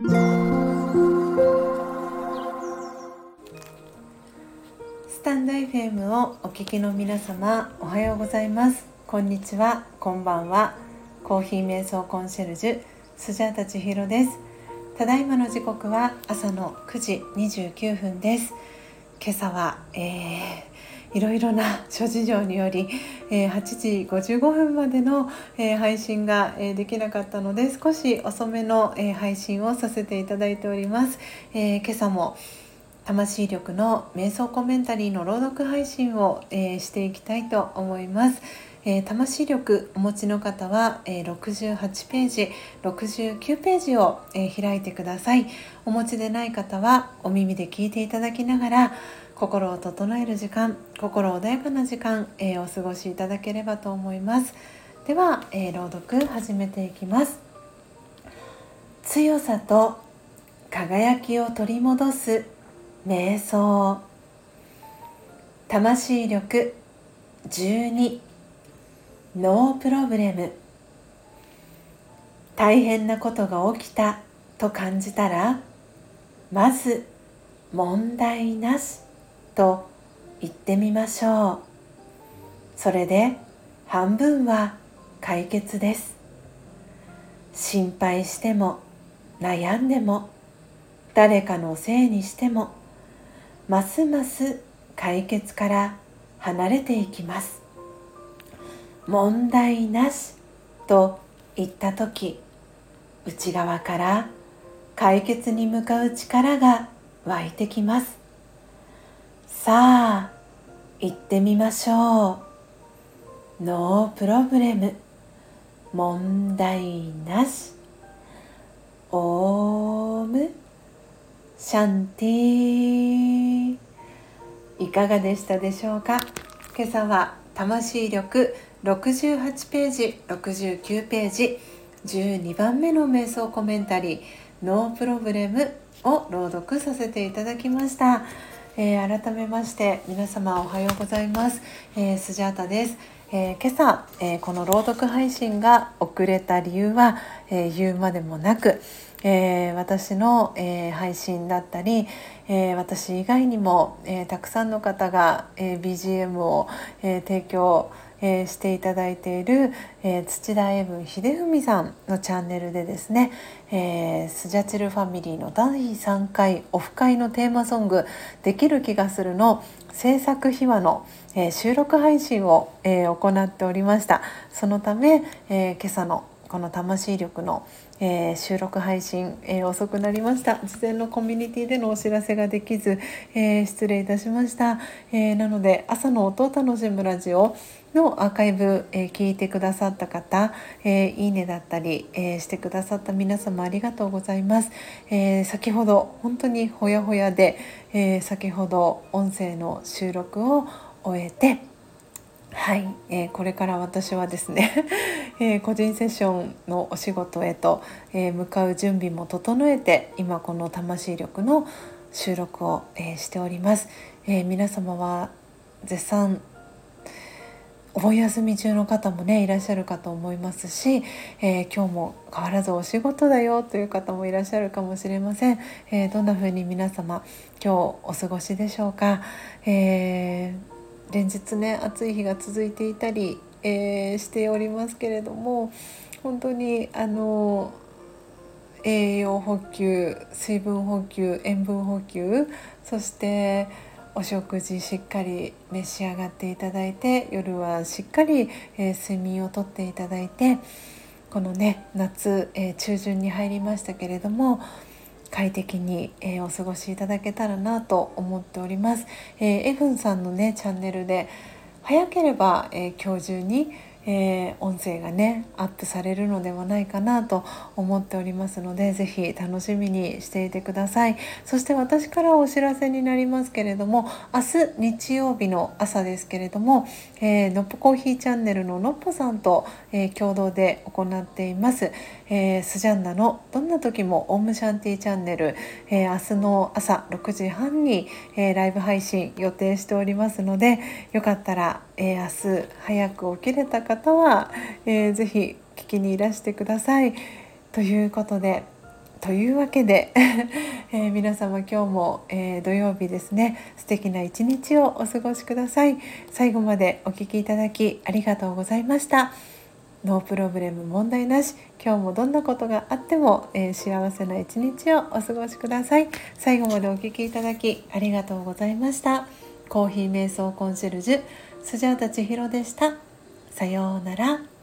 スタンド FM をお聞きの皆様おはようございます。こんにちは。こんばんは。コーヒー瞑想コンシェルジュスジャータ千尋です。ただいまの時刻は朝の9時29分です。今朝は、えー、いろいろな 諸事情により、えー、8時55分までの、え、配信が、え、できなかったので少し遅めの、え、配信をさせていただいております、え、今朝も魂力の瞑想コメンタリーの朗読配信を、え、していきたいと思います。えー、魂力お持ちの方は、えー、68ページ69ページを、えー、開いてください。お持ちでない方はお耳で聞いていただきながら心を整える時間心穏やかな時間、えお過ごしいただければと思います。では、え朗読始めていきます。強さと輝きを取り戻す瞑想。魂力12ノープロブレム。大変なことが起きたと感じたらまず問題なしと言ってみましょう。それで半分は解決です。心配しても悩んでも誰かのせいにしてもますます解決から離れていきます。問題なしと言った時内側から解決に向かう力が湧いてきます。さあ行ってみましょう。ノープロブレム。問題なし。オーム。シャンティいかがでしたでしょうか？今朝は魂力68ページ69ページ12番目の瞑想コメンタリー「ノープロブレム」を朗読させていただきました、えー、改めまして皆様おはようございます、えー、スジャータです、えー、今朝、えこの朗読配信が遅れた理由は、え言うまでもなくえ、私の、え、配信だったり、え、私以外にも、えたくさんの方が、え BGM を、え提供えー、していただいている、えー、土田英文秀文さんのチャンネルでですね、えー、スジャチルファミリーの第3回オフ会のテーマソング「できる気がする」の制作秘話の、え収録配信を、え行っておりました。そのため、え今朝のこの魂力の、えー、収録配信、えー、遅くなりました。事前のコミュニティでのお知らせができず、えー、失礼いたしました、えなので朝の音を楽しむラジオのアーカイブ、え聞いてくださった方、えいいねだったり、えしてくださった皆様ありがとうございます、え先ほど本当にほやほやで、え先ほど音声の収録を終えてはい、えー、これから私はですね、えー、個人セッションのお仕事へと、えー、向かう準備も整えて今この魂力の収録を、えしております、え皆様は絶賛お盆休み中の方もねいらっしゃるかと思いますし、え今日も変わらずお仕事だよという方もいらっしゃるかもしれません、えどんな風に皆様今日お過ごしでしょうか、えー連日ね暑い日が続いていたり、えー、しておりますけれども本当にあの栄養補給水分補給塩分補給そしてお食事しっかり召し上がっていただいて夜はしっかり、えー、睡眠をとっていただいてこのね夏、えー、中旬に入りましたけれども快適に、えー、お過ごしいただけたらなと思っております。えー、エフンさんのねチャンネルで早ければ、えー、今日中にえー、音声がねアップされるのではないかなと思っておりますので是非楽しみにしていてくださいそして私からお知らせになりますけれども明日日曜日の朝ですけれども、えー、のっぽコーヒーチャンネルののっぽさんと、えー、共同で行っています、えー、スジャンナのどんな時もオウムシャンティーチャンネル、えー、明日の朝6時半に、えー、ライブ配信予定しておりますのでよかったら、えー、明日早く起きれた方は、えー、ぜひ聞きにいらしてください。ということでというわけで、えー、皆様今日も、えー、土曜日ですね。素敵な一日をお過ごしください。最後までお聴きいただきありがとうございました。ノープロブレム問題なし。今日もどんなことがあっても、えー、幸せな一日をお過ごしください。最後までお聴きいただきありがとうございました。コーヒー瞑想コンシェルジュスジャータ千尋でした。さようなら。